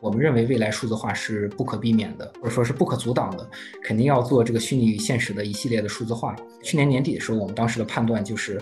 我们认为未来数字化是不可避免的，或者说是不可阻挡的，肯定要做这个虚拟与现实的一系列的数字化。去年年底的时候，我们当时的判断就是。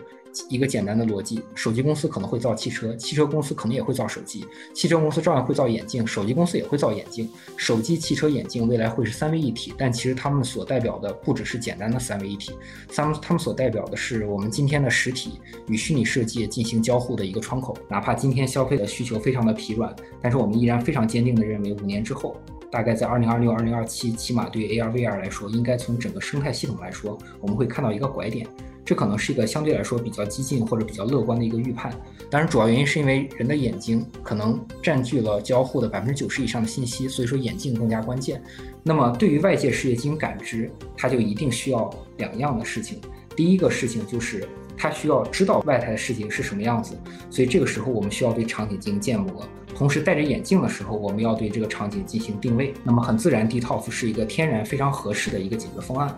一个简单的逻辑，手机公司可能会造汽车，汽车公司可能也会造手机，汽车公司照样会造眼镜，手机公司也会造眼镜，手机、汽车、眼镜未来会是三位一体，但其实他们所代表的不只是简单的三位一体，他们他们所代表的是我们今天的实体与虚拟世界进行交互的一个窗口。哪怕今天消费的需求非常的疲软，但是我们依然非常坚定的认为，五年之后，大概在二零二六、二零二七，起码对于 AR、VR 来说，应该从整个生态系统来说，我们会看到一个拐点。这可能是一个相对来说比较激进或者比较乐观的一个预判，当然主要原因是因为人的眼睛可能占据了交互的百分之九十以上的信息，所以说眼镜更加关键。那么对于外界世界进行感知，它就一定需要两样的事情。第一个事情就是它需要知道外在的世界是什么样子，所以这个时候我们需要对场景进行建模，同时戴着眼镜的时候，我们要对这个场景进行定位。那么很自然，DTOF 是一个天然非常合适的一个解决方案。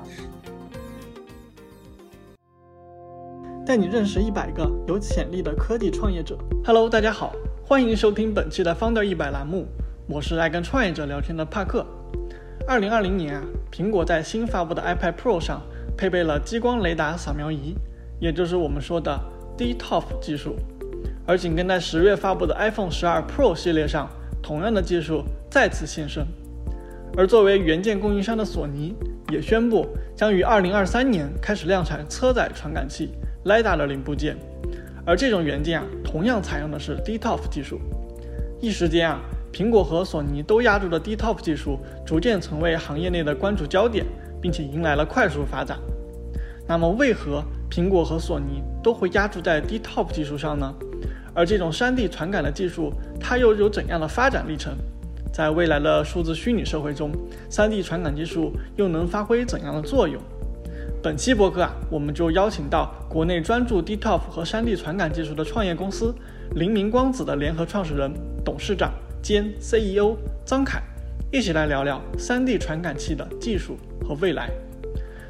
带你认识一百个有潜力的科技创业者。Hello，大家好，欢迎收听本期的 Founder 一百栏目，我是爱跟创业者聊天的帕克。二零二零年啊，苹果在新发布的 iPad Pro 上配备了激光雷达扫描仪，也就是我们说的 DToF 技术。而紧跟在十月发布的 iPhone 十二 Pro 系列上，同样的技术再次现身。而作为元件供应商的索尼也宣布，将于二零二三年开始量产车载传感器。，Lida 的零部件，而这种元件啊，同样采用的是 DToF 技术。一时间啊，苹果和索尼都压住了 DToF 技术，逐渐成为行业内的关注焦点，并且迎来了快速发展。那么，为何苹果和索尼都会压注在 D-TOP 技术上呢？而这种 3D 传感的技术，它又有怎样的发展历程？在未来的数字虚拟社会中，3D 传感技术又能发挥怎样的作用？本期播客啊，我们就邀请到国内专注 D-TOP 和 3D 传感技术的创业公司灵明光子的联合创始人、董事长兼 CEO 张凯，一起来聊聊 3D 传感器的技术和未来。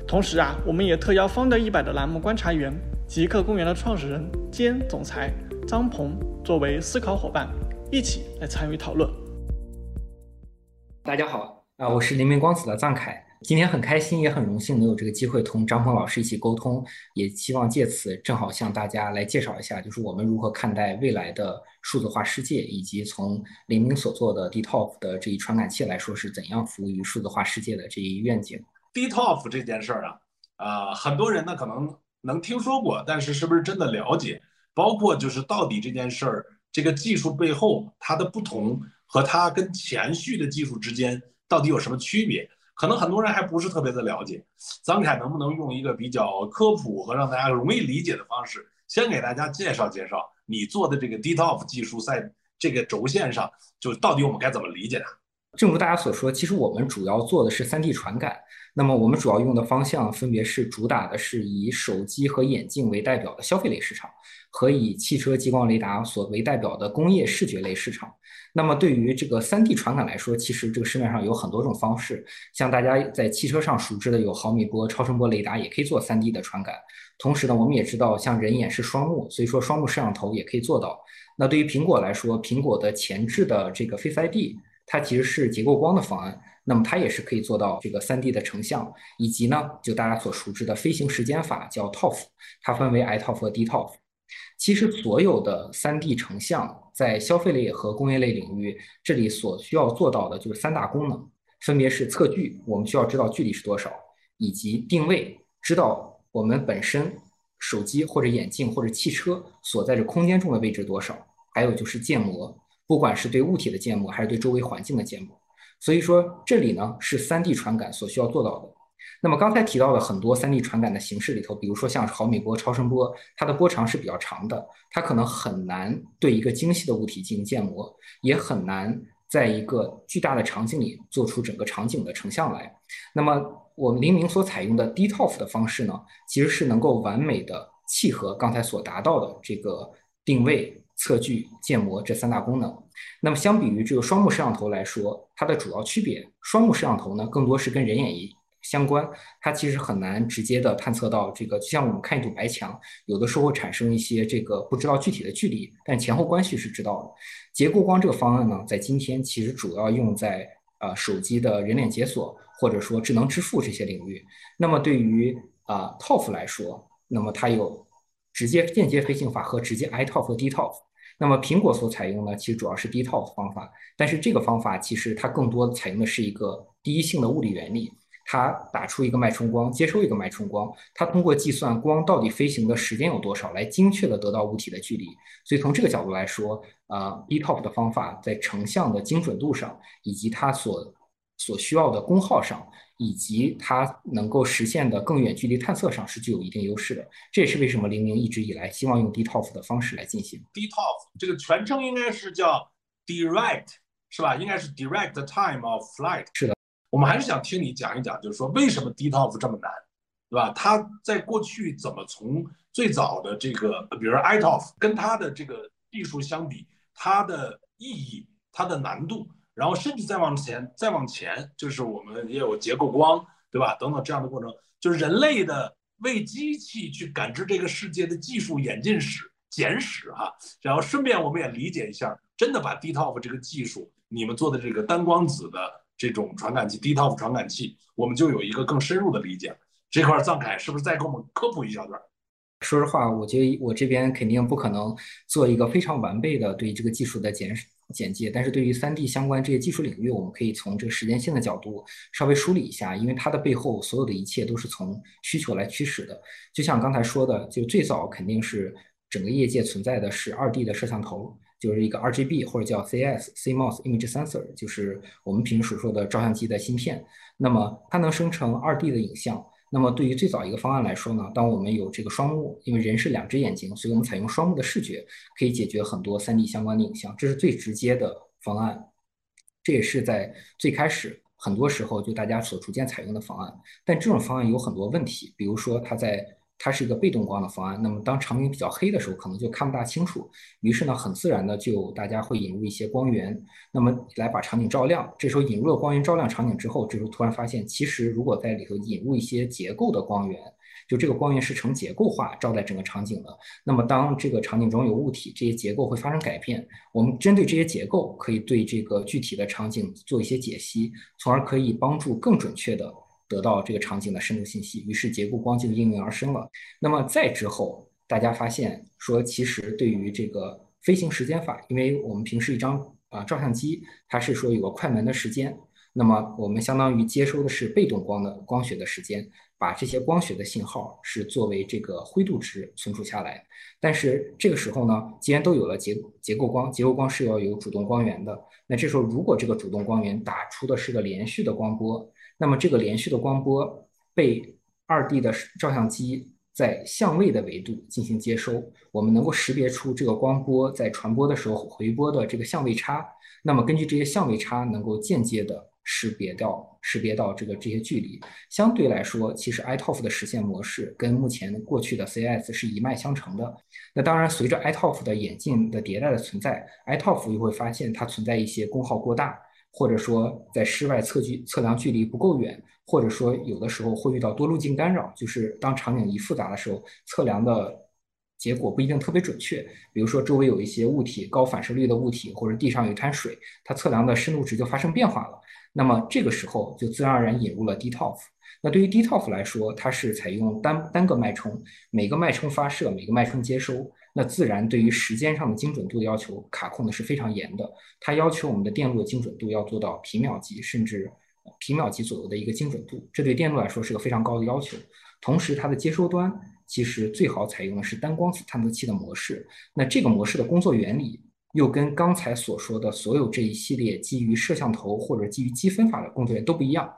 同时啊，我们也特邀 Founder 一百的栏目观察员极客公园的创始人兼总裁张鹏作为思考伙伴，一起来参与讨论。大家好啊，我是黎明光子的张凯。今天很开心，也很荣幸能有这个机会同张鹏老师一起沟通，也希望借此正好向大家来介绍一下，就是我们如何看待未来的数字化世界，以及从黎明所做的 DToF 的这一传感器来说是怎样服务于数字化世界的这一愿景。D e t o f 这件事儿啊，啊，很多人呢可能能听说过，但是是不是真的了解？包括就是到底这件事儿这个技术背后它的不同和它跟前序的技术之间到底有什么区别？可能很多人还不是特别的了解，张凯能不能用一个比较科普和让大家容易理解的方式，先给大家介绍介绍你做的这个 d e t o f 技术在这个轴线上，就到底我们该怎么理解它？正如大家所说，其实我们主要做的是 3D 传感。那么我们主要用的方向分别是主打的是以手机和眼镜为代表的消费类市场，和以汽车激光雷达所为代表的工业视觉类市场。那么对于这个 3D 传感来说，其实这个市面上有很多种方式，像大家在汽车上熟知的有毫米波、超声波雷达，也可以做 3D 的传感。同时呢，我们也知道像人眼是双目，所以说双目摄像头也可以做到。那对于苹果来说，苹果的前置的这个 Face ID，它其实是结构光的方案。那么它也是可以做到这个 3D 的成像，以及呢，就大家所熟知的飞行时间法叫 ToF，它分为 iToF 和 DToF。其实所有的 3D 成像在消费类和工业类领域，这里所需要做到的就是三大功能，分别是测距，我们需要知道距离是多少，以及定位，知道我们本身手机或者眼镜或者汽车所在这空间中的位置多少，还有就是建模，不管是对物体的建模还是对周围环境的建模。所以说，这里呢是 3D 传感所需要做到的。那么刚才提到的很多 3D 传感的形式里头，比如说像毫米波、超声波，它的波长是比较长的，它可能很难对一个精细的物体进行建模，也很难在一个巨大的场景里做出整个场景的成像来。那么我们黎明所采用的 DToF 的方式呢，其实是能够完美的契合刚才所达到的这个定位。测距、建模这三大功能，那么相比于这个双目摄像头来说，它的主要区别，双目摄像头呢更多是跟人眼一相关，它其实很难直接的探测到这个，就像我们看一堵白墙，有的时候会产生一些这个不知道具体的距离，但前后关系是知道的。结构光这个方案呢，在今天其实主要用在呃手机的人脸解锁或者说智能支付这些领域。那么对于啊 TOF 来说，那么它有直接间接飞行法和直接 iTOF 和 DTOF。那么苹果所采用呢，其实主要是 DTOF 方法，但是这个方法其实它更多采用的是一个第一性的物理原理。它打出一个脉冲光，接收一个脉冲光，它通过计算光到底飞行的时间有多少，来精确的得到物体的距离。所以从这个角度来说，呃，DTOF 的方法在成像的精准度上，以及它所所需要的功耗上，以及它能够实现的更远距离探测上，是具有一定优势的。这也是为什么零零一直以来希望用 DTOF 的方式来进行。DTOF 这个全称应该是叫 Direct，是吧？应该是 Direct Time of Flight。是的。我们还是想听你讲一讲，就是说为什么 DTOF 这么难，对吧？它在过去怎么从最早的这个，比如说 iTOF，跟它的这个技术相比，它的意义、它的难度，然后甚至再往前、再往前，就是我们也有结构光，对吧？等等这样的过程，就是人类的为机器去感知这个世界的技术演进史、简史哈。然后顺便我们也理解一下，真的把 DTOF 这个技术，你们做的这个单光子的。这种传感器，DTOF 传感器，我们就有一个更深入的理解。这块藏凯是不是再给我们科普一小段？说实话，我觉得我这边肯定不可能做一个非常完备的对这个技术的简史简介。但是对于 3D 相关这些技术领域，我们可以从这个时间线的角度稍微梳理一下，因为它的背后所有的一切都是从需求来驱使的。就像刚才说的，就最早肯定是整个业界存在的是 2D 的摄像头。就是一个 RGB 或者叫 CS CMOS Image Sensor，就是我们平时所说的照相机的芯片。那么它能生成 2D 的影像。那么对于最早一个方案来说呢，当我们有这个双目，因为人是两只眼睛，所以我们采用双目的视觉，可以解决很多 3D 相关的影像，这是最直接的方案。这也是在最开始很多时候就大家所逐渐采用的方案。但这种方案有很多问题，比如说它在它是一个被动光的方案，那么当场景比较黑的时候，可能就看不大清楚。于是呢，很自然的就大家会引入一些光源，那么来把场景照亮。这时候引入了光源照亮场景之后，这时候突然发现，其实如果在里头引入一些结构的光源，就这个光源是呈结构化照在整个场景的。那么当这个场景中有物体，这些结构会发生改变。我们针对这些结构，可以对这个具体的场景做一些解析，从而可以帮助更准确的。得到这个场景的深度信息，于是结构光就应运而生了。那么再之后，大家发现说，其实对于这个飞行时间法，因为我们平时一张啊照相机，它是说有个快门的时间，那么我们相当于接收的是被动光的光学的时间，把这些光学的信号是作为这个灰度值存储下来。但是这个时候呢，既然都有了结结构光，结构光是要有主动光源的，那这时候如果这个主动光源打出的是个连续的光波。那么这个连续的光波被二 D 的照相机在相位的维度进行接收，我们能够识别出这个光波在传播的时候回波的这个相位差。那么根据这些相位差，能够间接的识别到识别到这个这些距离。相对来说，其实 iTOF 的实现模式跟目前过去的 CIS 是一脉相承的。那当然，随着 iTOF 的演进的迭代的存在，iTOF 又会发现它存在一些功耗过大。或者说在室外测距测量距离不够远，或者说有的时候会遇到多路径干扰，就是当场景一复杂的时候，测量的结果不一定特别准确。比如说周围有一些物体，高反射率的物体，或者地上有一滩水，它测量的深度值就发生变化了。那么这个时候就自然而然引入了 DTOF。那对于 DTOF 来说，它是采用单单个脉冲，每个脉冲发射，每个脉冲接收。那自然对于时间上的精准度的要求卡控的是非常严的，它要求我们的电路的精准度要做到皮秒级，甚至皮秒级左右的一个精准度，这对电路来说是个非常高的要求。同时，它的接收端其实最好采用的是单光子探测器的模式。那这个模式的工作原理又跟刚才所说的所有这一系列基于摄像头或者基于积分法的工作原理都不一样。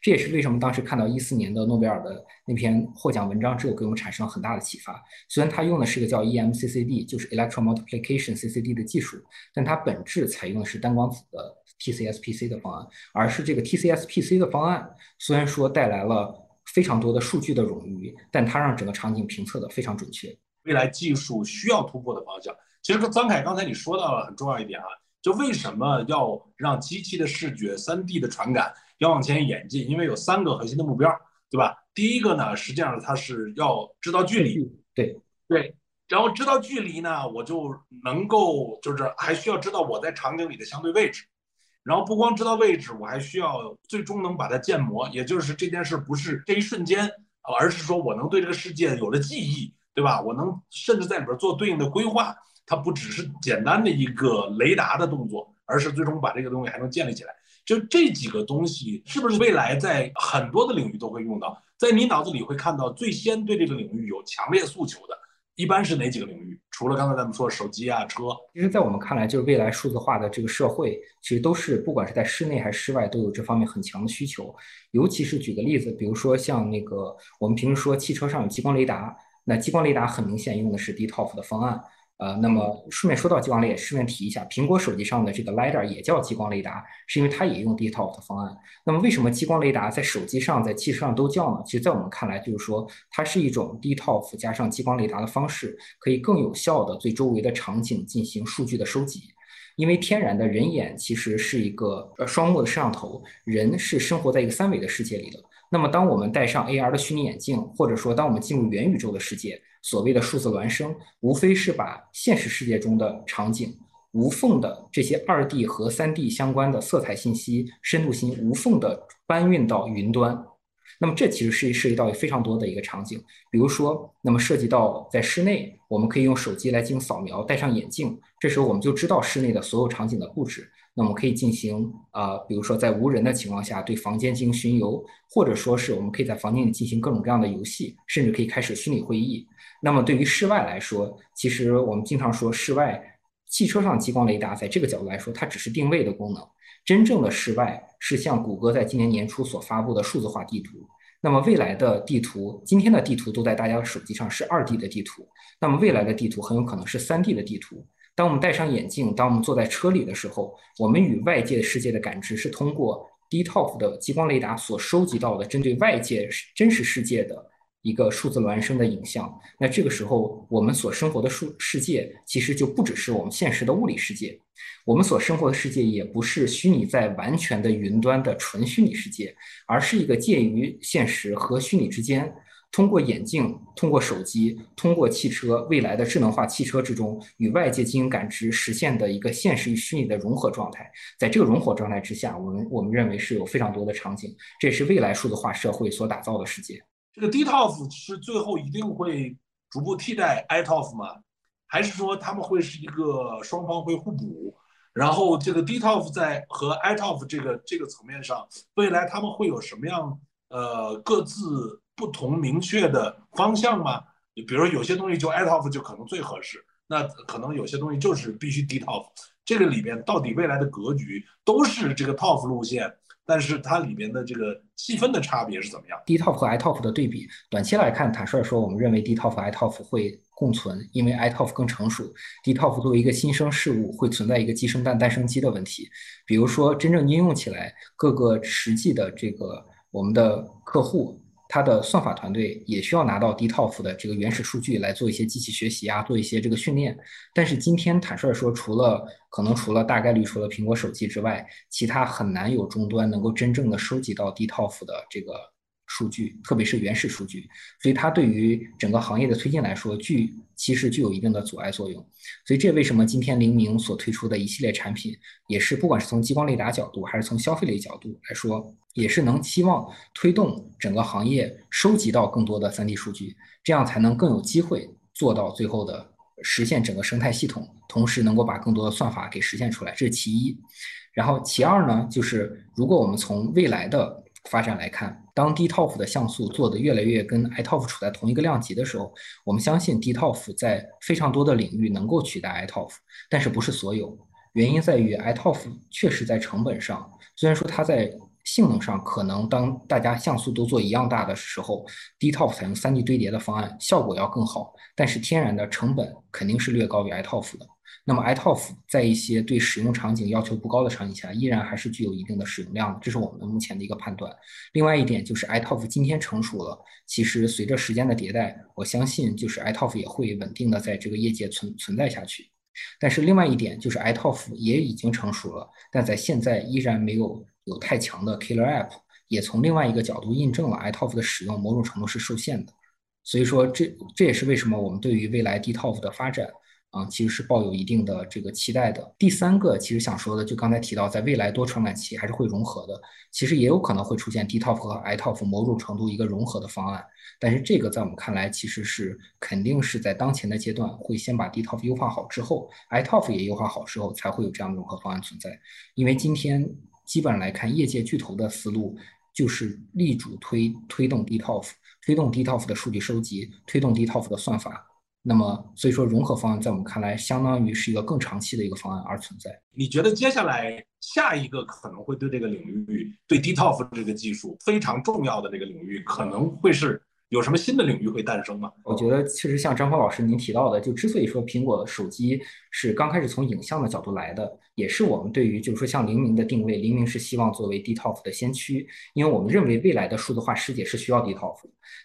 这也是为什么当时看到一四年的诺贝尔的那篇获奖文章之后，给我们产生了很大的启发。虽然它用的是个叫 EMCCD，就是 Electron Multiplication CCD 的技术，但它本质采用的是单光子的 TCS-PC 的方案。而是这个 TCS-PC 的方案，虽然说带来了非常多的数据的冗余，但它让整个场景评测的非常准确。未来技术需要突破的方向，其实跟张凯刚才你说到了很重要一点啊，就为什么要让机器的视觉、3D 的传感？要往前演进，因为有三个核心的目标，对吧？第一个呢，实际上它是要知道距离，对对，然后知道距离呢，我就能够就是还需要知道我在场景里的相对位置，然后不光知道位置，我还需要最终能把它建模，也就是这件事不是这一瞬间，而是说我能对这个世界有了记忆，对吧？我能甚至在里边做对应的规划，它不只是简单的一个雷达的动作，而是最终把这个东西还能建立起来。就这几个东西，是不是未来在很多的领域都会用到？在你脑子里会看到最先对这个领域有强烈诉求的，一般是哪几个领域？除了刚才咱们说手机啊、车，其实，在我们看来，就是未来数字化的这个社会，其实都是不管是在室内还是室外，都有这方面很强的需求。尤其是举个例子，比如说像那个我们平时说汽车上有激光雷达，那激光雷达很明显用的是 DToF 的方案。呃，那么顺便说到激光雷，也顺便提一下，苹果手机上的这个 LiDAR 也叫激光雷达，是因为它也用 DToF 的方案。那么为什么激光雷达在手机上、在汽车上都叫呢？其实，在我们看来，就是说它是一种 DToF 加上激光雷达的方式，可以更有效的对周围的场景进行数据的收集。因为天然的人眼其实是一个呃双目的摄像头，人是生活在一个三维的世界里的。那么，当我们戴上 AR 的虚拟眼镜，或者说当我们进入元宇宙的世界，所谓的数字孪生，无非是把现实世界中的场景无缝的这些二 D 和三 D 相关的色彩信息、深度信息无缝的搬运到云端。那么，这其实是涉及到非常多的一个场景，比如说，那么涉及到在室内，我们可以用手机来进行扫描，戴上眼镜，这时候我们就知道室内的所有场景的布置。那我们可以进行啊，比如说在无人的情况下对房间进行巡游，或者说是我们可以在房间里进行各种各样的游戏，甚至可以开始虚拟会议。那么对于室外来说，其实我们经常说室外汽车上激光雷达，在这个角度来说，它只是定位的功能。真正的室外是像谷歌在今年年初所发布的数字化地图。那么未来的地图，今天的地图都在大家的手机上是二 D 的地图，那么未来的地图很有可能是三 D 的地图。当我们戴上眼镜，当我们坐在车里的时候，我们与外界世界的感知是通过 DToF 的激光雷达所收集到的针对外界真实世界的一个数字孪生的影像。那这个时候，我们所生活的数世界其实就不只是我们现实的物理世界，我们所生活的世界也不是虚拟在完全的云端的纯虚拟世界，而是一个介于现实和虚拟之间。通过眼镜、通过手机、通过汽车未来的智能化汽车之中与外界进行感知实现的一个现实与虚拟的融合状态，在这个融合状态之下，我们我们认为是有非常多的场景，这也是未来数字化社会所打造的世界。这个 DToF 是最后一定会逐步替代 iToF 吗？还是说他们会是一个双方会互补？然后这个 DToF 在和 iToF 这个这个层面上，未来他们会有什么样呃各自？不同明确的方向吗？你比如说有些东西就 iToF 就可能最合适，那可能有些东西就是必须 DToF。这个里边到底未来的格局都是这个 ToF 路线，但是它里边的这个细分的差别是怎么样？DToF 和 iToF 的对比，短期来看，坦率说，我们认为 DToF 和 iToF 会共存，因为 iToF 更成熟。DToF 作为一个新生事物，会存在一个鸡生蛋，蛋生鸡的问题。比如说真正应用起来，各个实际的这个我们的客户。它的算法团队也需要拿到 DToF 的这个原始数据来做一些机器学习啊，做一些这个训练。但是今天坦率说，除了可能除了大概率除了苹果手机之外，其他很难有终端能够真正的收集到 DToF 的这个。数据，特别是原始数据，所以它对于整个行业的推进来说，具其实具有一定的阻碍作用。所以这为什么今天灵明所推出的一系列产品，也是不管是从激光雷达角度，还是从消费类角度来说，也是能期望推动整个行业收集到更多的 3D 数据，这样才能更有机会做到最后的实现整个生态系统，同时能够把更多的算法给实现出来，这是其一。然后其二呢，就是如果我们从未来的发展来看，当 DToF 的像素做的越来越跟 iToF 处在同一个量级的时候，我们相信 DToF 在非常多的领域能够取代 iToF，但是不是所有。原因在于 iToF 确实在成本上，虽然说它在性能上可能当大家像素都做一样大的时候，DToF 采用 3D 堆叠的方案效果要更好，但是天然的成本肯定是略高于 iToF 的。那么，iToF 在一些对使用场景要求不高的场景下，依然还是具有一定的使用量，这是我们目前的一个判断。另外一点就是，iToF 今天成熟了，其实随着时间的迭代，我相信就是 iToF 也会稳定的在这个业界存存在下去。但是另外一点就是，iToF 也已经成熟了，但在现在依然没有有太强的 killer app，也从另外一个角度印证了 iToF 的使用某种程度是受限的。所以说，这这也是为什么我们对于未来 DTOF 的发展。啊，其实是抱有一定的这个期待的。第三个，其实想说的，就刚才提到，在未来多传感器还是会融合的，其实也有可能会出现 DTOF 和 iToF 某种程度一个融合的方案。但是这个在我们看来，其实是肯定是在当前的阶段，会先把 DTOF 优化好之后，iToF 也优化好之后，才会有这样的融合方案存在。因为今天基本上来看，业界巨头的思路就是力主推推动 DTOF，推动 DTOF 的数据收集，推动 DTOF 的算法。那么，所以说融合方案在我们看来，相当于是一个更长期的一个方案而存在。你觉得接下来下一个可能会对这个领域，对 DTOF 这个技术非常重要的这个领域，可能会是有什么新的领域会诞生吗？我觉得确实像张峰老师您提到的，就之所以说苹果手机是刚开始从影像的角度来的，也是我们对于就是说像黎明的定位，黎明是希望作为 DTOF 的先驱，因为我们认为未来的数字化世界是需要 DTOF，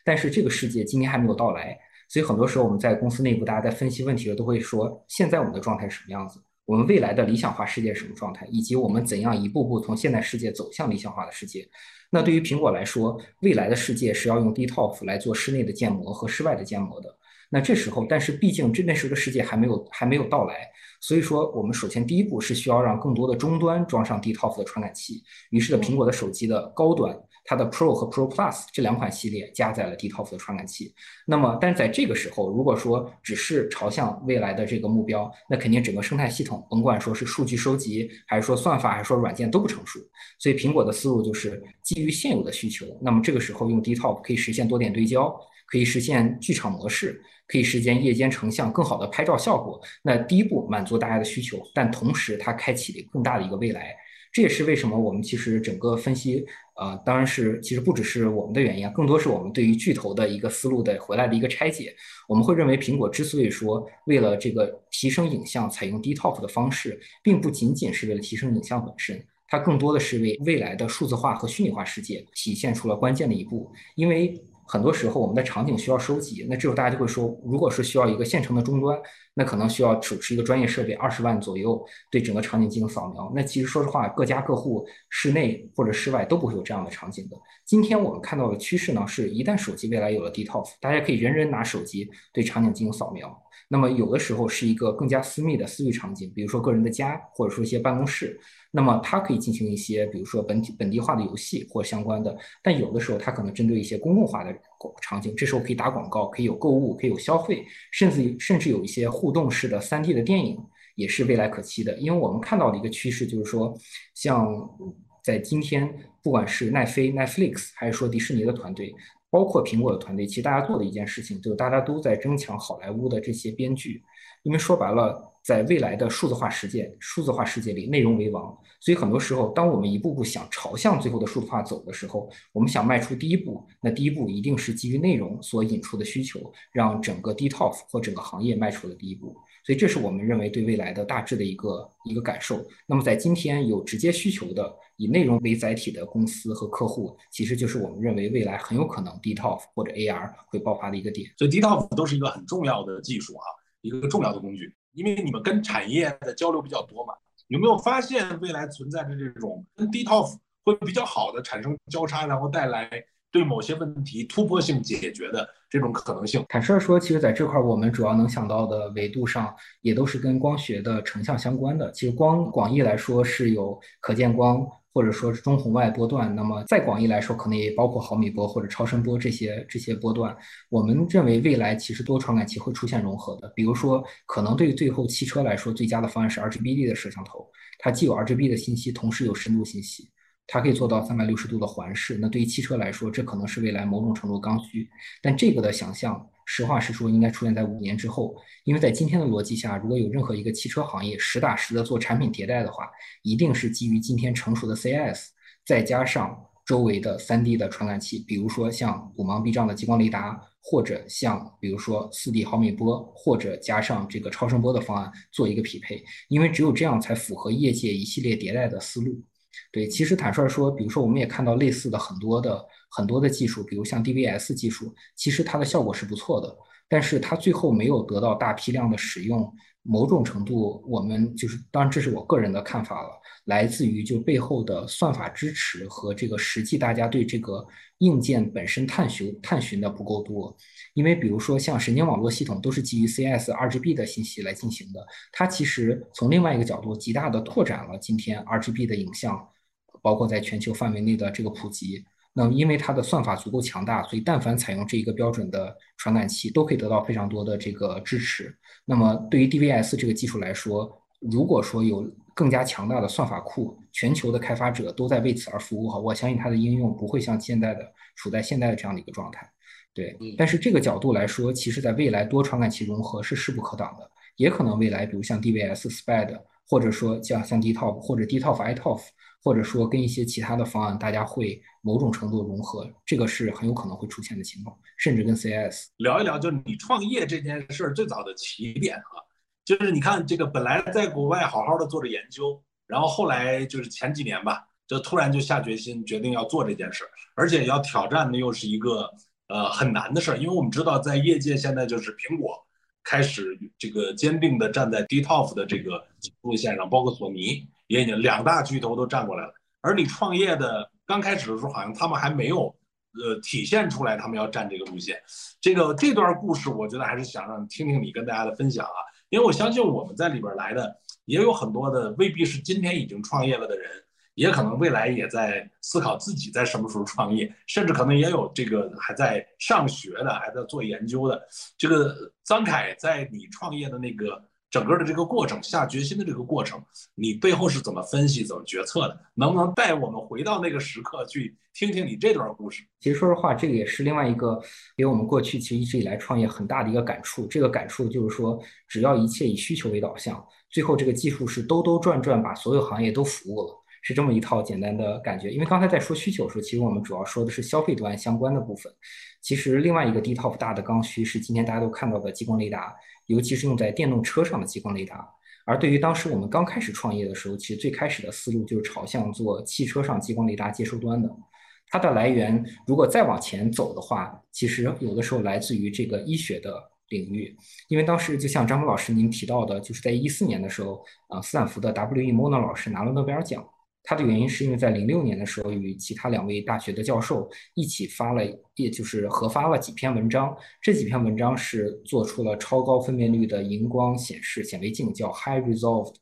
但是这个世界今年还没有到来。所以很多时候我们在公司内部，大家在分析问题的都会说，现在我们的状态是什么样子？我们未来的理想化世界是什么状态？以及我们怎样一步步从现代世界走向理想化的世界？那对于苹果来说，未来的世界是要用 DTOF 来做室内的建模和室外的建模的。那这时候，但是毕竟这那时候的世界还没有还没有到来，所以说我们首先第一步是需要让更多的终端装上 DTOF 的传感器。于是的，苹果的手机的高端。它的 Pro 和 Pro Plus 这两款系列加载了 DTOF 的传感器。那么，但是在这个时候，如果说只是朝向未来的这个目标，那肯定整个生态系统，甭管说是数据收集，还是说算法，还是说软件都不成熟。所以，苹果的思路就是基于现有的需求，那么这个时候用 DTOF 可以实现多点对焦，可以实现剧场模式，可以实现夜间成像更好的拍照效果。那第一步满足大家的需求，但同时它开启了更大的一个未来。这也是为什么我们其实整个分析。啊，当然是，其实不只是我们的原因啊，更多是我们对于巨头的一个思路的回来的一个拆解。我们会认为，苹果之所以说为了这个提升影像采用 DTOF 的方式，并不仅仅是为了提升影像本身，它更多的是为未来的数字化和虚拟化世界体现出了关键的一步，因为。很多时候，我们的场景需要收集，那这时候大家就会说，如果是需要一个现成的终端，那可能需要手持一个专业设备，二十万左右，对整个场景进行扫描。那其实说实话，各家各户室内或者室外都不会有这样的场景的。今天我们看到的趋势呢，是一旦手机未来有了 DTOF，大家可以人人拿手机对场景进行扫描。那么有的时候是一个更加私密的私域场景，比如说个人的家，或者说一些办公室，那么它可以进行一些，比如说本体本地化的游戏或相关的。但有的时候它可能针对一些公共化的场景，这时候可以打广告，可以有购物，可以有消费，甚至甚至有一些互动式的 3D 的电影，也是未来可期的。因为我们看到的一个趋势就是说，像在今天，不管是奈飞 Netflix 还是说迪士尼的团队。包括苹果的团队，其实大家做的一件事情，就是大家都在争抢好莱坞的这些编剧，因为说白了，在未来的数字化世界，数字化世界里，内容为王，所以很多时候，当我们一步步想朝向最后的数字化走的时候，我们想迈出第一步，那第一步一定是基于内容所引出的需求，让整个 DTOF 或整个行业迈出的第一步。所以这是我们认为对未来的大致的一个一个感受。那么在今天有直接需求的以内容为载体的公司和客户，其实就是我们认为未来很有可能 DTOF 或者 AR 会爆发的一个点。所以 DTOF 都是一个很重要的技术啊，一个重要的工具。因为你们跟产业的交流比较多嘛，有没有发现未来存在的这种跟 DTOF 会比较好的产生交叉，然后带来？对某些问题突破性解决的这种可能性，坦率说，其实在这块我们主要能想到的维度上，也都是跟光学的成像相关的。其实光广义来说是有可见光，或者说是中红外波段。那么再广义来说，可能也包括毫米波或者超声波这些这些波段。我们认为未来其实多传感器会出现融合的。比如说，可能对最后汽车来说，最佳的方案是 RGBD 的摄像头，它既有 RGB 的信息，同时有深度信息。它可以做到三百六十度的环视，那对于汽车来说，这可能是未来某种程度刚需。但这个的想象，实话实说，应该出现在五年之后。因为在今天的逻辑下，如果有任何一个汽车行业实打实的做产品迭代的话，一定是基于今天成熟的 CS，再加上周围的 3D 的传感器，比如说像五芒避障的激光雷达，或者像比如说 4D 毫米波，或者加上这个超声波的方案做一个匹配。因为只有这样才符合业界一系列迭代的思路。对，其实坦率说，比如说我们也看到类似的很多的很多的技术，比如像 DVS 技术，其实它的效果是不错的。但是它最后没有得到大批量的使用。某种程度，我们就是当然这是我个人的看法了，来自于就背后的算法支持和这个实际大家对这个硬件本身探寻探寻的不够多。因为比如说像神经网络系统都是基于 CS、RGB 的信息来进行的，它其实从另外一个角度极大的拓展了今天 RGB 的影像，包括在全球范围内的这个普及。那么，因为它的算法足够强大，所以但凡采用这一个标准的传感器，都可以得到非常多的这个支持。那么，对于 DVS 这个技术来说，如果说有更加强大的算法库，全球的开发者都在为此而服务好，我相信它的应用不会像现在的处在现在的这样的一个状态。对，但是这个角度来说，其实在未来多传感器融合是势不可挡的，也可能未来比如像 DVS、SPAD，或者说像像 DTOF 或者 DTOF、iTOF。或者说跟一些其他的方案，大家会某种程度融合，这个是很有可能会出现的情况，甚至跟 CS 聊一聊，就是你创业这件事儿最早的起点啊，就是你看这个本来在国外好好的做着研究，然后后来就是前几年吧，就突然就下决心决定要做这件事儿，而且要挑战的又是一个呃很难的事儿，因为我们知道在业界现在就是苹果开始这个坚定的站在 DTOF 的这个路线上，包括索尼。也已经两大巨头都站过来了，而你创业的刚开始的时候，好像他们还没有，呃，体现出来他们要站这个路线。这个这段故事，我觉得还是想让听听你跟大家的分享啊，因为我相信我们在里边来的也有很多的，未必是今天已经创业了的人，也可能未来也在思考自己在什么时候创业，甚至可能也有这个还在上学的，还在做研究的。这个张凯在你创业的那个。整个的这个过程，下决心的这个过程，你背后是怎么分析、怎么决策的？能不能带我们回到那个时刻去听听你这段故事？其实说实话，这个也是另外一个给我们过去其实一直以来创业很大的一个感触。这个感触就是说，只要一切以需求为导向，最后这个技术是兜兜转转把所有行业都服务了，是这么一套简单的感觉。因为刚才在说需求的时候，其实我们主要说的是消费端相关的部分。其实另外一个 D top 大的刚需是今天大家都看到的激光雷达。尤其是用在电动车上的激光雷达，而对于当时我们刚开始创业的时候，其实最开始的思路就是朝向做汽车上激光雷达接收端的。它的来源如果再往前走的话，其实有的时候来自于这个医学的领域，因为当时就像张峰老师您提到的，就是在一四年的时候，啊，斯坦福的 W. E. Mona 老师拿了诺贝尔奖。它的原因是因为在零六年的时候，与其他两位大学的教授一起发了，也就是合发了几篇文章。这几篇文章是做出了超高分辨率的荧光显示显微镜，叫 High Resolved，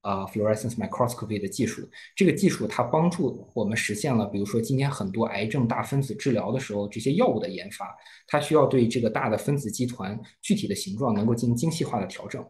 啊，Fluorescence Microscopy 的技术。这个技术它帮助我们实现了，比如说今天很多癌症大分子治疗的时候，这些药物的研发，它需要对这个大的分子集团具体的形状能够进行精细化的调整。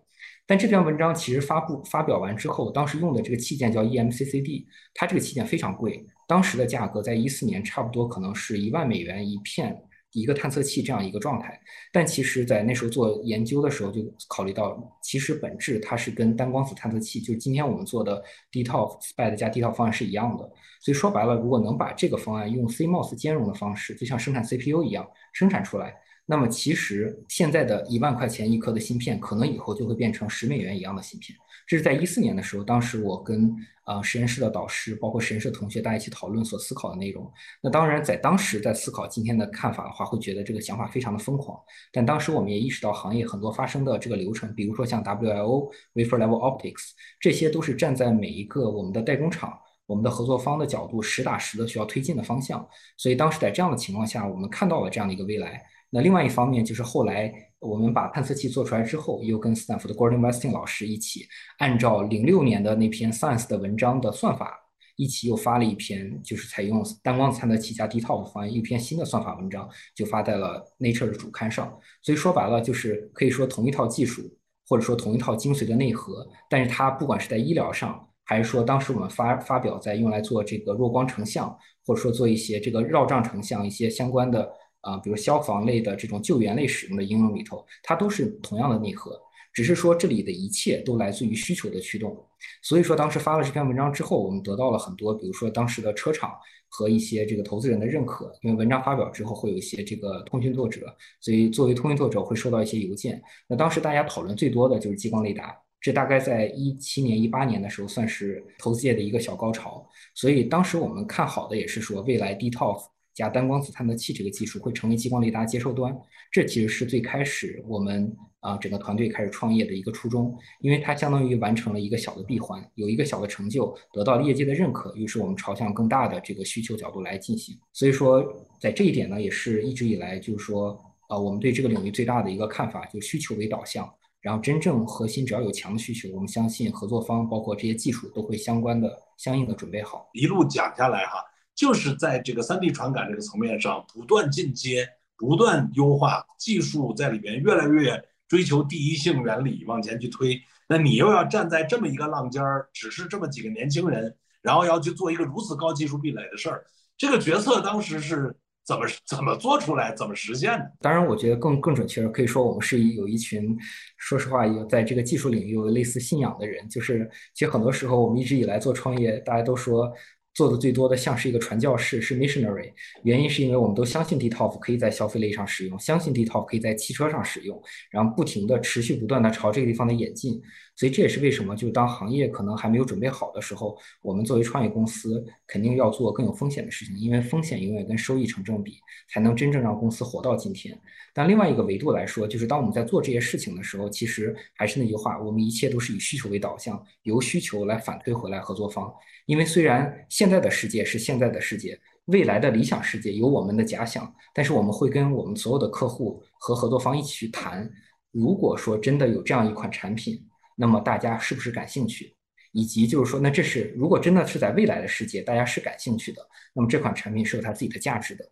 但这篇文章其实发布发表完之后，当时用的这个器件叫 EMCCD，它这个器件非常贵，当时的价格在一四年差不多可能是一万美元一片一个探测器这样一个状态。但其实，在那时候做研究的时候，就考虑到其实本质它是跟单光子探测器，就是今天我们做的 DTOF SPAD 加 DTOF 方案是一样的。所以说白了，如果能把这个方案用 CMOS 兼容的方式，就像生产 CPU 一样生产出来。那么其实现在的一万块钱一颗的芯片，可能以后就会变成十美元一样的芯片。这是在一四年的时候，当时我跟呃实验室的导师，包括实验室同学，大家一起讨论所思考的内容。那当然在当时在思考今天的看法的话，会觉得这个想法非常的疯狂。但当时我们也意识到行业很多发生的这个流程，比如说像 WLO Wafer Level Optics，这些都是站在每一个我们的代工厂、我们的合作方的角度，实打实的需要推进的方向。所以当时在这样的情况下，我们看到了这样的一个未来。那另外一方面就是后来我们把探测器做出来之后，又跟斯坦福的 Gordon Westin 老师一起，按照零六年的那篇 Science 的文章的算法，一起又发了一篇，就是采用单光子探测器加 DTOF 方案一篇新的算法文章，就发在了 Nature 的主刊上。所以说白了，就是可以说同一套技术，或者说同一套精髓的内核，但是它不管是在医疗上，还是说当时我们发发表在用来做这个弱光成像，或者说做一些这个绕障成像一些相关的。啊，比如消防类的这种救援类使用的应用里头，它都是同样的内核，只是说这里的一切都来自于需求的驱动。所以说，当时发了这篇文章之后，我们得到了很多，比如说当时的车厂和一些这个投资人的认可。因为文章发表之后，会有一些这个通讯作者，所以作为通讯作者会收到一些邮件。那当时大家讨论最多的就是激光雷达，这大概在一七年、一八年的时候，算是投资界的一个小高潮。所以当时我们看好的也是说，未来 DTOF。加单光子探测器这个技术会成为激光雷达接收端。这其实是最开始我们啊整个团队开始创业的一个初衷，因为它相当于完成了一个小的闭环，有一个小的成就得到业界的认可，于是我们朝向更大的这个需求角度来进行。所以说，在这一点呢，也是一直以来就是说，呃，我们对这个领域最大的一个看法，就需求为导向。然后真正核心只要有强的需求，我们相信合作方包括这些技术都会相关的相应的准备好。一路讲下来哈，就是在这个三 D 传感这个层面上不断进阶、不断优化技术，在里面越来越追求第一性原理往前去推。那你又要站在这么一个浪尖儿，只是这么几个年轻人，然后要去做一个如此高技术壁垒的事儿，这个决策当时是。怎么怎么做出来？怎么实现的？当然，我觉得更更准确的可以说，我们是有一群，说实话，有在这个技术领域有类似信仰的人。就是其实很多时候，我们一直以来做创业，大家都说。做的最多的像是一个传教士，是 missionary。原因是因为我们都相信 DTOF 可以在消费类上使用，相信 DTOF 可以在汽车上使用，然后不停的、持续不断的朝这个地方的演进。所以这也是为什么，就当行业可能还没有准备好的时候，我们作为创业公司肯定要做更有风险的事情，因为风险永远跟收益成正比，才能真正让公司活到今天。但另外一个维度来说，就是当我们在做这些事情的时候，其实还是那句话，我们一切都是以需求为导向，由需求来反推回来合作方。因为虽然现在的世界是现在的世界，未来的理想世界有我们的假想，但是我们会跟我们所有的客户和合作方一起去谈。如果说真的有这样一款产品，那么大家是不是感兴趣？以及就是说，那这是如果真的是在未来的世界，大家是感兴趣的，那么这款产品是有它自己的价值的。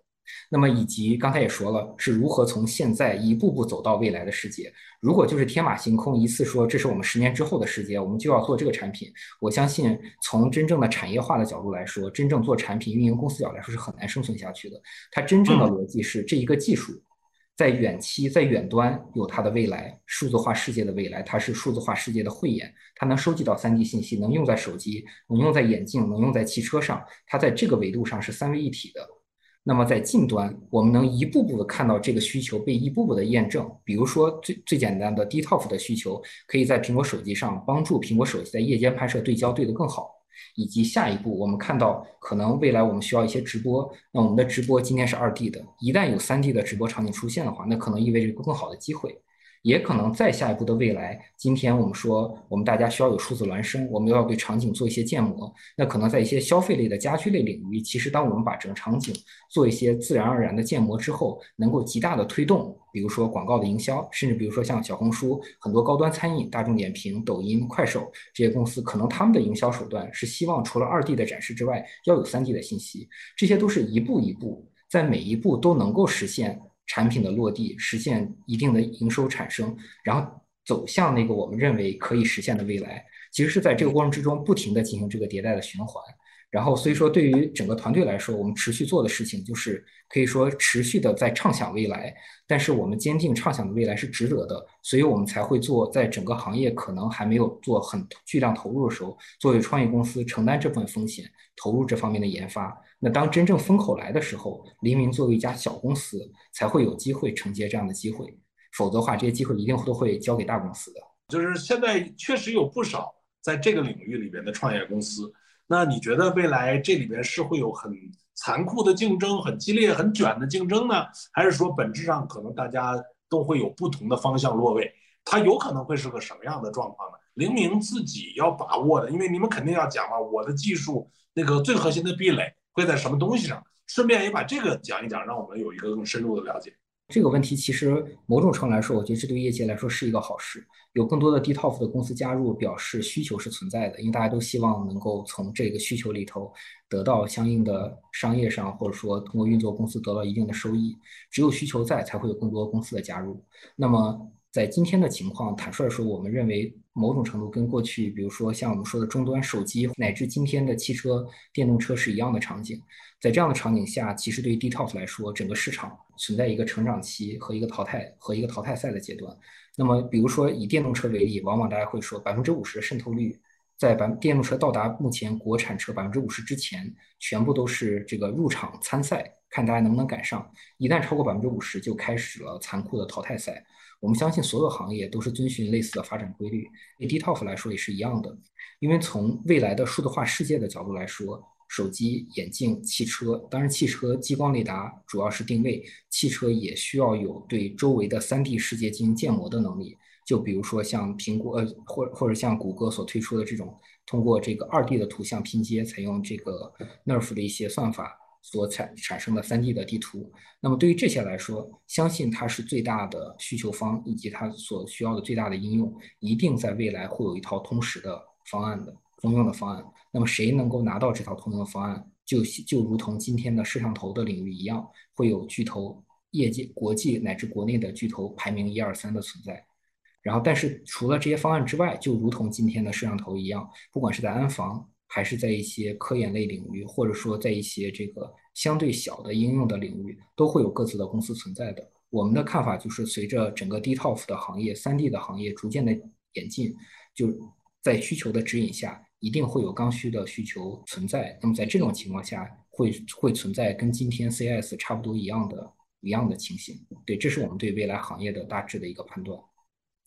那么以及刚才也说了，是如何从现在一步步走到未来的世界。如果就是天马行空，一次说这是我们十年之后的世界，我们就要做这个产品。我相信从真正的产业化的角度来说，真正做产品运营公司角度来说是很难生存下去的。它真正的逻辑是这一个技术，在远期在远端有它的未来，数字化世界的未来，它是数字化世界的慧眼，它能收集到三 D 信息，能用在手机，能用在眼镜，能用在汽车上，它在这个维度上是三位一体的。那么在近端，我们能一步步的看到这个需求被一步步的验证。比如说最最简单的 DTOF 的需求，可以在苹果手机上帮助苹果手机在夜间拍摄对焦对得更好。以及下一步，我们看到可能未来我们需要一些直播，那我们的直播今天是二 D 的，一旦有三 D 的直播场景出现的话，那可能意味着一个更好的机会。也可能在下一步的未来，今天我们说我们大家需要有数字孪生，我们要对场景做一些建模。那可能在一些消费类的家居类领域，其实当我们把整个场景做一些自然而然的建模之后，能够极大的推动，比如说广告的营销，甚至比如说像小红书很多高端餐饮、大众点评、抖音、快手这些公司，可能他们的营销手段是希望除了二 D 的展示之外，要有三 D 的信息。这些都是一步一步，在每一步都能够实现。产品的落地，实现一定的营收产生，然后走向那个我们认为可以实现的未来，其实是在这个过程之中不停的进行这个迭代的循环。然后，所以说对于整个团队来说，我们持续做的事情就是可以说持续的在畅想未来，但是我们坚定畅想的未来是值得的，所以我们才会做在整个行业可能还没有做很巨量投入的时候，作为创业公司承担这部分风险，投入这方面的研发。那当真正风口来的时候，黎明作为一家小公司才会有机会承接这样的机会，否则的话，这些机会一定都会交给大公司的。就是现在确实有不少在这个领域里边的创业公司。那你觉得未来这里边是会有很残酷的竞争、很激烈、很卷的竞争呢，还是说本质上可能大家都会有不同的方向落位？它有可能会是个什么样的状况呢？黎明自己要把握的，因为你们肯定要讲嘛，我的技术那个最核心的壁垒会在什么东西上？顺便也把这个讲一讲，让我们有一个更深入的了解。这个问题其实某种程度来说，我觉得这对业界来说是一个好事。有更多的 DTOF 的公司加入，表示需求是存在的，因为大家都希望能够从这个需求里头得到相应的商业上，或者说通过运作公司得到一定的收益。只有需求在，才会有更多公司的加入。那么在今天的情况，坦率说，我们认为某种程度跟过去，比如说像我们说的终端手机，乃至今天的汽车、电动车是一样的场景。在这样的场景下，其实对于 DTOF 来说，整个市场存在一个成长期和一个淘汰和一个淘汰赛的阶段。那么，比如说以电动车为例，往往大家会说百分之五十的渗透率，在百电动车到达目前国产车百分之五十之前，全部都是这个入场参赛，看大家能不能赶上。一旦超过百分之五十，就开始了残酷的淘汰赛。我们相信所有行业都是遵循类似的发展规律，对 DTOF 来说也是一样的。因为从未来的数字化世界的角度来说，手机、眼镜、汽车。当然，汽车激光雷达主要是定位，汽车也需要有对周围的 3D 世界进行建模的能力。就比如说像苹果呃，或或者像谷歌所推出的这种通过这个 2D 的图像拼接，采用这个 NeRF 的一些算法。所产产生的 3D 的地图，那么对于这些来说，相信它是最大的需求方，以及它所需要的最大的应用，一定在未来会有一套通识的方案的通用的方案。那么谁能够拿到这套通用的方案，就就如同今天的摄像头的领域一样，会有巨头、业界、国际乃至国内的巨头排名一二三的存在。然后，但是除了这些方案之外，就如同今天的摄像头一样，不管是在安防。还是在一些科研类领域，或者说在一些这个相对小的应用的领域，都会有各自的公司存在的。我们的看法就是，随着整个 DTOF 的行业、3D 的行业逐渐的演进，就在需求的指引下，一定会有刚需的需求存在。那么在这种情况下，会会存在跟今天 CS 差不多一样的一样的情形。对，这是我们对未来行业的大致的一个判断。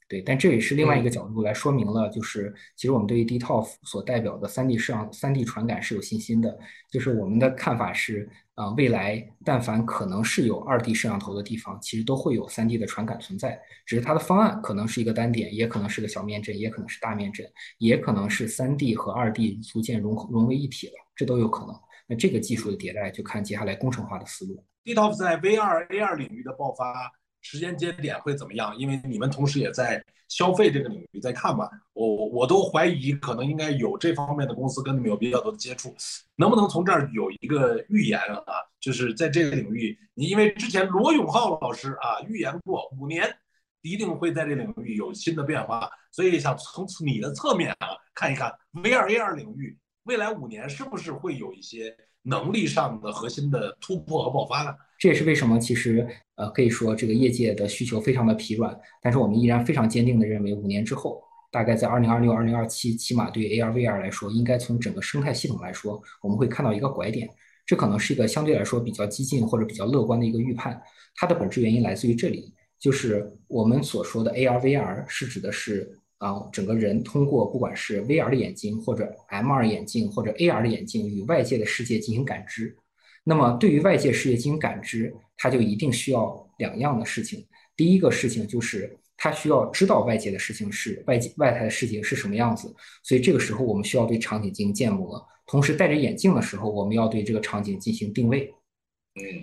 对，但这也是另外一个角度来说明了，就是其实我们对于 DTOF 所代表的 3D 摄像、3D 传感是有信心的。就是我们的看法是，啊，未来但凡可能是有 2D 摄像头的地方，其实都会有 3D 的传感存在。只是它的方案可能是一个单点，也可能是个小面阵，也可能是大面阵，也可能是 3D 和 2D 逐渐融融为一体了，这都有可能。那这个技术的迭代，就看接下来工程化的思路。DTOF 在 VR、AR 领域的爆发。时间节点会怎么样？因为你们同时也在消费这个领域在看嘛，我我都怀疑可能应该有这方面的公司跟你们有比较多的接触，能不能从这儿有一个预言啊？就是在这个领域，你因为之前罗永浩老师啊预言过五年一定会在这领域有新的变化，所以想从你的侧面啊看一看 VR AR 领域未来五年是不是会有一些能力上的核心的突破和爆发呢？这也是为什么，其实呃，可以说这个业界的需求非常的疲软，但是我们依然非常坚定的认为，五年之后，大概在二零二六、二零二七，起码对于 AR、VR 来说，应该从整个生态系统来说，我们会看到一个拐点。这可能是一个相对来说比较激进或者比较乐观的一个预判。它的本质原因来自于这里，就是我们所说的 AR、VR 是指的是啊，整个人通过不管是 VR 的眼镜或者 MR 眼镜或者 AR 的眼镜与外界的世界进行感知。那么，对于外界世界进行感知，它就一定需要两样的事情。第一个事情就是，它需要知道外界的事情是外界外在的世界是什么样子。所以这个时候，我们需要对场景进行建模，同时戴着眼镜的时候，我们要对这个场景进行定位。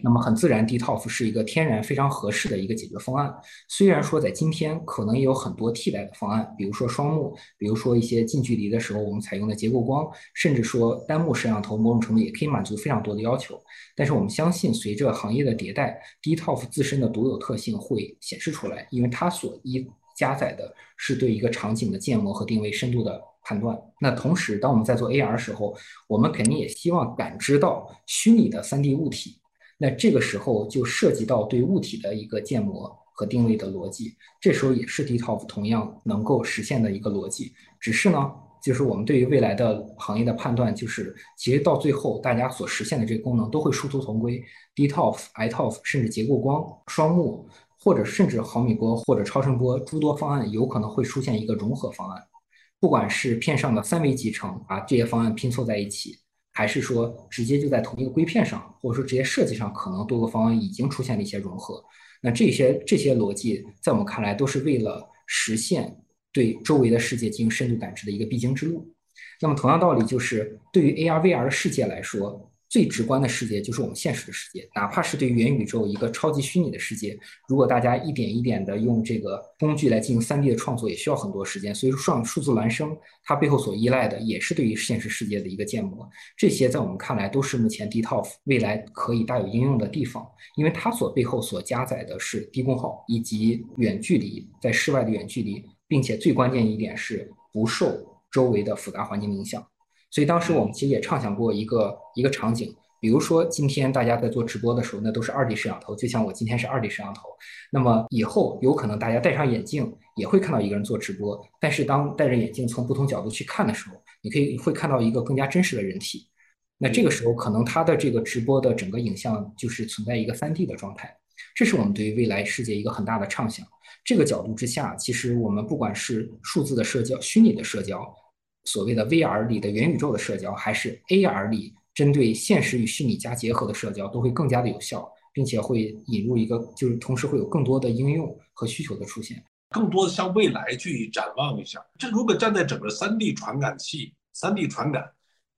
那么很自然，DTOF 是一个天然非常合适的一个解决方案。虽然说在今天可能也有很多替代的方案，比如说双目，比如说一些近距离的时候我们采用的结构光，甚至说单目摄像头，某种程度也可以满足非常多的要求。但是我们相信，随着行业的迭代，DTOF 自身的独有特性会显示出来，因为它所依加载的是对一个场景的建模和定位深度的判断。那同时，当我们在做 AR 时候，我们肯定也希望感知到虚拟的 3D 物体。那这个时候就涉及到对物体的一个建模和定位的逻辑，这时候也是 DTOF 同样能够实现的一个逻辑。只是呢，就是我们对于未来的行业的判断，就是其实到最后大家所实现的这个功能都会殊途同归。DTOF、iTOF 甚至结构光、双目，或者甚至毫米波或者超声波诸多方案，有可能会出现一个融合方案。不管是片上的三维集成，把这些方案拼凑在一起。还是说直接就在同一个硅片上，或者说直接设计上，可能多个方案已经出现了一些融合。那这些这些逻辑，在我们看来，都是为了实现对周围的世界进行深度感知的一个必经之路。那么同样道理，就是对于 AR、VR 的世界来说。最直观的世界就是我们现实的世界，哪怕是对元宇宙一个超级虚拟的世界，如果大家一点一点的用这个工具来进行三 D 的创作，也需要很多时间。所以说，上数字孪生它背后所依赖的也是对于现实世界的一个建模。这些在我们看来都是目前 DTOF 未来可以大有应用的地方，因为它所背后所加载的是低功耗以及远距离在室外的远距离，并且最关键一点是不受周围的复杂环境影响。所以当时我们其实也畅想过一个一个场景，比如说今天大家在做直播的时候，那都是二 D 摄像头，就像我今天是二 D 摄像头。那么以后有可能大家戴上眼镜也会看到一个人做直播，但是当戴着眼镜从不同角度去看的时候，你可以会看到一个更加真实的人体。那这个时候可能他的这个直播的整个影像就是存在一个三 D 的状态。这是我们对于未来世界一个很大的畅想。这个角度之下，其实我们不管是数字的社交、虚拟的社交。所谓的 VR 里的元宇宙的社交，还是 AR 里针对现实与虚拟加结合的社交都会更加的有效，并且会引入一个就是同时会有更多的应用和需求的出现。更多的向未来去展望一下。这如果站在整个三 D 传感器、三 D 传感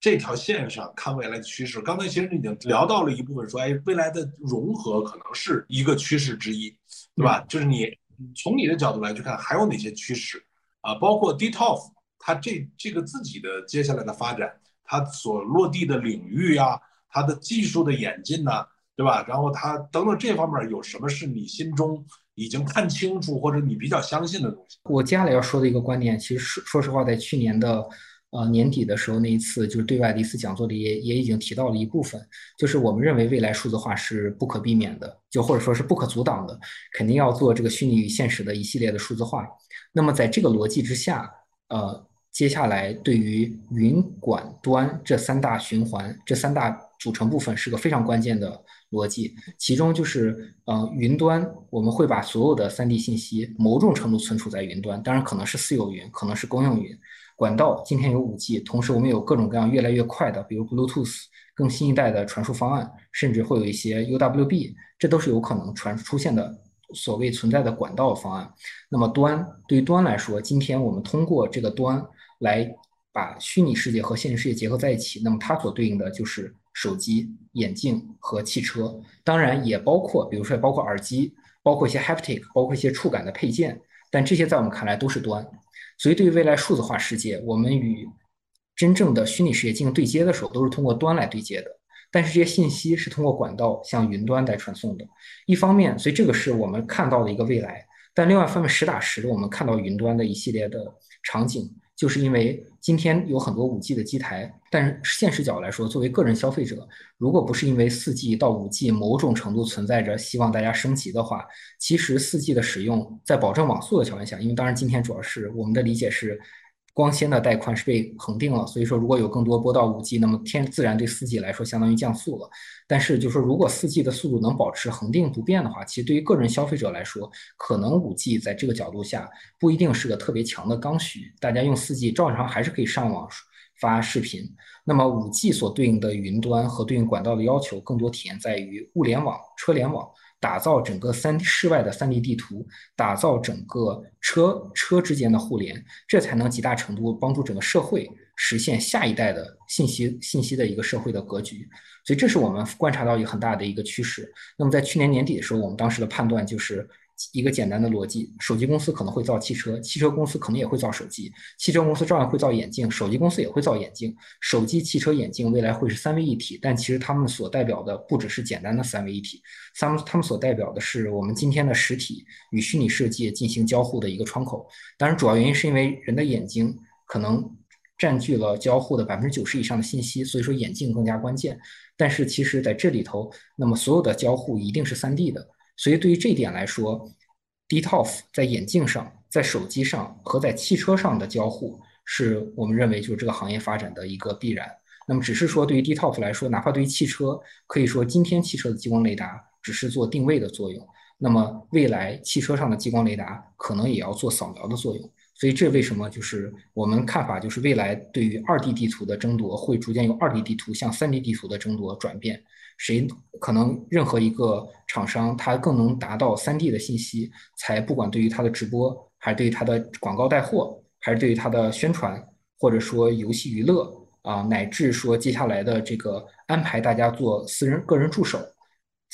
这条线上看未来的趋势，刚才其实已经聊到了一部分，说哎，未来的融合可能是一个趋势之一，对吧？就是你从你的角度来去看，还有哪些趋势啊？包括 DTOF 它这这个自己的接下来的发展，它所落地的领域啊，它的技术的演进呐，对吧？然后它等等这方面有什么是你心中已经看清楚或者你比较相信的东西？我接下来要说的一个观点，其实说说实话，在去年的呃年底的时候那一次就是对外的一次讲座里也也已经提到了一部分，就是我们认为未来数字化是不可避免的，就或者说是不可阻挡的，肯定要做这个虚拟与现实的一系列的数字化。那么在这个逻辑之下，呃。接下来，对于云管端这三大循环、这三大组成部分是个非常关键的逻辑。其中就是，呃，云端我们会把所有的三 D 信息某种程度存储在云端，当然可能是私有云，可能是公用云。管道今天有五 G，同时我们有各种各样越来越快的，比如 Bluetooth 更新一代的传输方案，甚至会有一些 UWB，这都是有可能传出现的。所谓存在的管道方案。那么端对于端来说，今天我们通过这个端。来把虚拟世界和现实世界结合在一起，那么它所对应的就是手机、眼镜和汽车，当然也包括，比如说包括耳机，包括一些 haptic，包括一些触感的配件，但这些在我们看来都是端。所以对于未来数字化世界，我们与真正的虚拟世界进行对接的时候，都是通过端来对接的。但是这些信息是通过管道向云端来传送的。一方面，所以这个是我们看到的一个未来，但另外一方面，实打实的我们看到云端的一系列的场景。就是因为今天有很多五 G 的机台，但是现实角来说，作为个人消费者，如果不是因为四 G 到五 G 某种程度存在着希望大家升级的话，其实四 G 的使用在保证网速的条件下，因为当然今天主要是我们的理解是。光纤的带宽是被恒定了，所以说如果有更多波到五 G，那么天自然对四 G 来说相当于降速了。但是就是说，如果四 G 的速度能保持恒定不变的话，其实对于个人消费者来说，可能五 G 在这个角度下不一定是个特别强的刚需。大家用四 G 照常还是可以上网发视频。那么五 G 所对应的云端和对应管道的要求，更多体现在于物联网、车联网。打造整个三室外的三 D 地图，打造整个车车之间的互联，这才能极大程度帮助整个社会实现下一代的信息信息的一个社会的格局。所以，这是我们观察到一个很大的一个趋势。那么，在去年年底的时候，我们当时的判断就是。一个简单的逻辑，手机公司可能会造汽车，汽车公司可能也会造手机，汽车公司照样会造眼镜，手机公司也会造眼镜，手机、汽车、眼镜未来会是三位一体，但其实他们所代表的不只是简单的三位一体，他们他们所代表的是我们今天的实体与虚拟世界进行交互的一个窗口。当然，主要原因是因为人的眼睛可能占据了交互的百分之九十以上的信息，所以说眼镜更加关键。但是其实在这里头，那么所有的交互一定是三 D 的。所以，对于这一点来说，DTOF 在眼镜上、在手机上和在汽车上的交互，是我们认为就是这个行业发展的一个必然。那么，只是说对于 DTOF 来说，哪怕对于汽车，可以说今天汽车的激光雷达只是做定位的作用，那么未来汽车上的激光雷达可能也要做扫描的作用。所以，这为什么就是我们看法就是未来对于二 D 地图的争夺会逐渐由二 D 地图向三 D 地图的争夺转变。谁可能任何一个厂商，它更能达到三 D 的信息，才不管对于它的直播，还是对于它的广告带货，还是对于它的宣传，或者说游戏娱乐啊，乃至说接下来的这个安排大家做私人个人助手，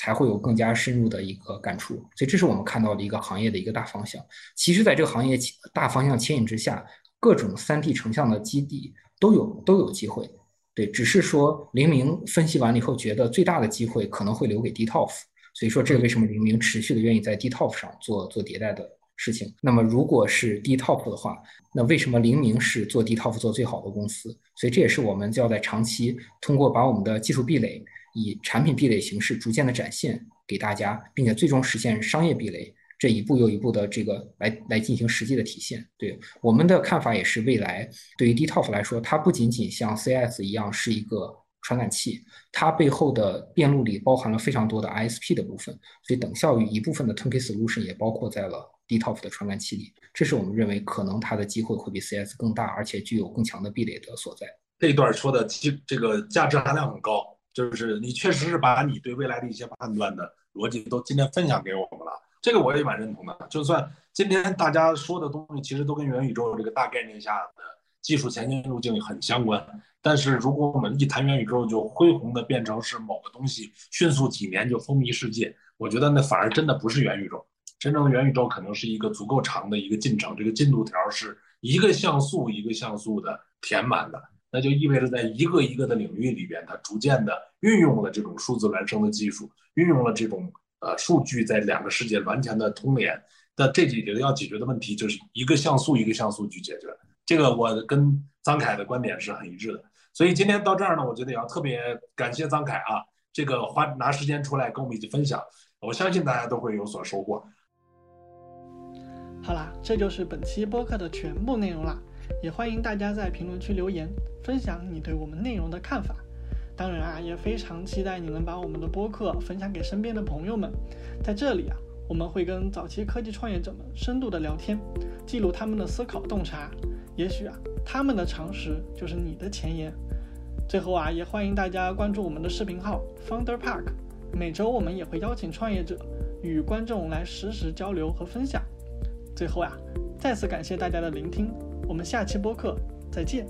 才会有更加深入的一个感触。所以这是我们看到的一个行业的一个大方向。其实，在这个行业大方向牵引之下，各种三 D 成像的基地都有都有机会。对，只是说黎明分析完了以后，觉得最大的机会可能会留给 DTOF，所以说这为什么黎明持续的愿意在 DTOF 上做做迭代的事情。那么如果是 DTOF 的话，那为什么黎明是做 DTOF 做最好的公司？所以这也是我们就要在长期通过把我们的技术壁垒以产品壁垒形式逐渐的展现给大家，并且最终实现商业壁垒。这一步又一步的这个来来进行实际的体现，对我们的看法也是，未来对于 DTOF 来说，它不仅仅像 CS 一样是一个传感器，它背后的电路里包含了非常多的 ISP 的部分，所以等效于一部分的 Turnkey Solution 也包括在了 DTOF 的传感器里。这是我们认为可能它的机会会比 CS 更大，而且具有更强的壁垒的所在。这一段说的其这个价值含量很高，就是你确实是把你对未来的一些判断的逻辑都今天分享给我们了，这个我也蛮认同的。就算今天大家说的东西其实都跟元宇宙这个大概念下的技术前进路径很相关，但是如果我们一谈元宇宙就恢宏的变成是某个东西迅速几年就风靡世界，我觉得那反而真的不是元宇宙。真正的元宇宙可能是一个足够长的一个进程，这个进度条是一个像素一个像素的填满的，那就意味着在一个一个的领域里边，它逐渐的运用了这种数字孪生的技术，运用了这种呃数据在两个世界完全的通联。那这几个要解决的问题就是一个像素一个像素去解决。这个我跟张凯的观点是很一致的。所以今天到这儿呢，我觉得也要特别感谢张凯啊，这个花拿时间出来跟我们一起分享，我相信大家都会有所收获。好啦，这就是本期播客的全部内容啦，也欢迎大家在评论区留言，分享你对我们内容的看法。当然啊，也非常期待你能把我们的播客分享给身边的朋友们。在这里啊，我们会跟早期科技创业者们深度的聊天，记录他们的思考洞察。也许啊，他们的常识就是你的前沿。最后啊，也欢迎大家关注我们的视频号 Founder Park，每周我们也会邀请创业者与观众来实时交流和分享。最后啊，再次感谢大家的聆听，我们下期播客再见。